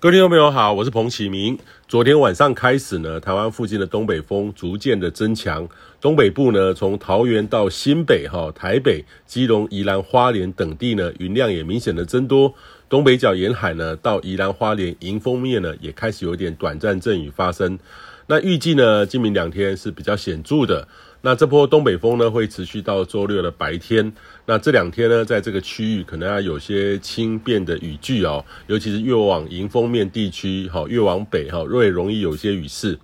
各位听众朋友好，我是彭启明。昨天晚上开始呢，台湾附近的东北风逐渐的增强，东北部呢，从桃园到新北、哈台北、基隆、宜兰花莲等地呢，云量也明显的增多。东北角沿海呢，到宜兰花莲迎风面呢，也开始有点短暂阵雨发生。那预计呢，今明两天是比较显著的。那这波东北风呢，会持续到周六的白天。那这两天呢，在这个区域可能要有些轻便的雨具哦，尤其是越往迎风面地区，哈，越往北哈，越容易有些雨势。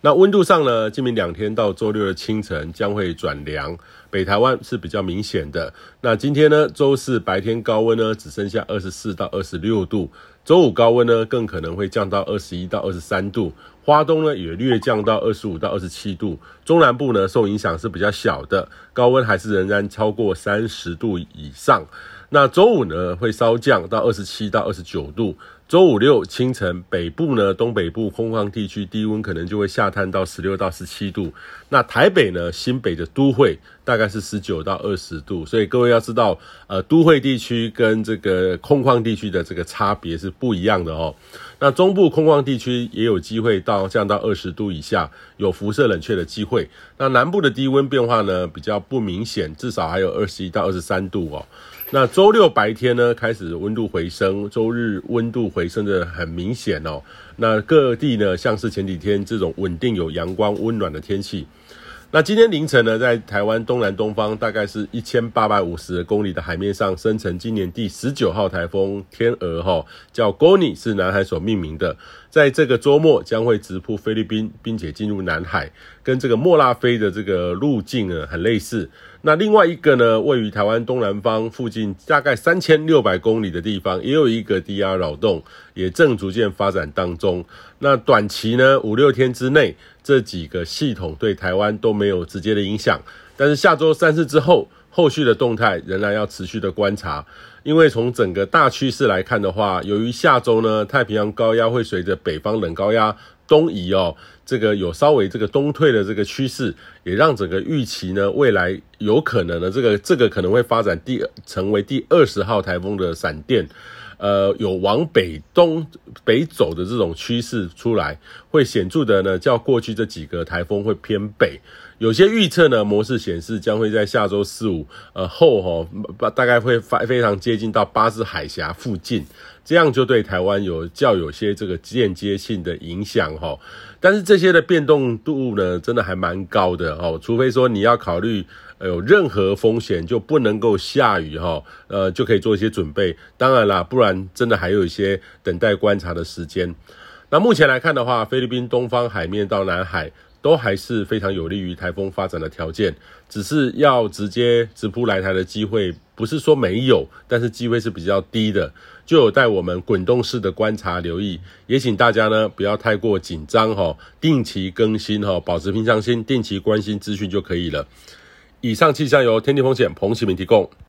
那温度上呢，今明两天到周六的清晨将会转凉，北台湾是比较明显的。那今天呢，周四白天高温呢，只剩下二十四到二十六度，周五高温呢，更可能会降到二十一到二十三度。花东呢也略降到二十五到二十七度，中南部呢受影响是比较小的，高温还是仍然超过三十度以上。那周五呢会稍降到二十七到二十九度。周五六清晨，北部呢、东北部空旷地区低温可能就会下探到十六到十七度。那台北呢、新北的都会大概是十九到二十度。所以各位要知道，呃，都会地区跟这个空旷地区的这个差别是不一样的哦。那中部空旷地区也有机会到降到二十度以下，有辐射冷却的机会。那南部的低温变化呢比较不明显，至少还有二十一到二十三度哦。那周六白天呢开始温度回升，周日温度回升的很明显哦。那各地呢像是前几天这种稳定有阳光温暖的天气。那今天凌晨呢，在台湾东南东方大概是一千八百五十公里的海面上，生成今年第十九号台风天鹅哈，叫 Goni，是南海所命名的，在这个周末将会直扑菲律宾，并且进入南海，跟这个莫拉菲的这个路径呢很类似。那另外一个呢，位于台湾东南方附近大概三千六百公里的地方，也有一个低压扰动，也正逐渐发展当中。那短期呢，五六天之内，这几个系统对台湾都没有直接的影响。但是下周三四之后，后续的动态仍然要持续的观察。因为从整个大趋势来看的话，由于下周呢，太平洋高压会随着北方冷高压东移哦，这个有稍微这个东退的这个趋势，也让整个预期呢，未来有可能呢，这个这个可能会发展第成为第二十号台风的闪电。呃，有往北东北走的这种趋势出来，会显著的呢，较过去这几个台风会偏北。有些预测呢，模式显示将会在下周四五呃后齁，大概会非非常接近到巴士海峡附近，这样就对台湾有较有些这个间接性的影响齁。但是这些的变动度呢，真的还蛮高的哦，除非说你要考虑。有任何风险就不能够下雨哈，呃，就可以做一些准备。当然啦，不然真的还有一些等待观察的时间。那目前来看的话，菲律宾东方海面到南海都还是非常有利于台风发展的条件，只是要直接直扑来台的机会不是说没有，但是机会是比较低的，就有待我们滚动式的观察留意。也请大家呢不要太过紧张哈，定期更新哈，保持平常心，定期关心资讯就可以了。以上气象由天地风险彭启明提供。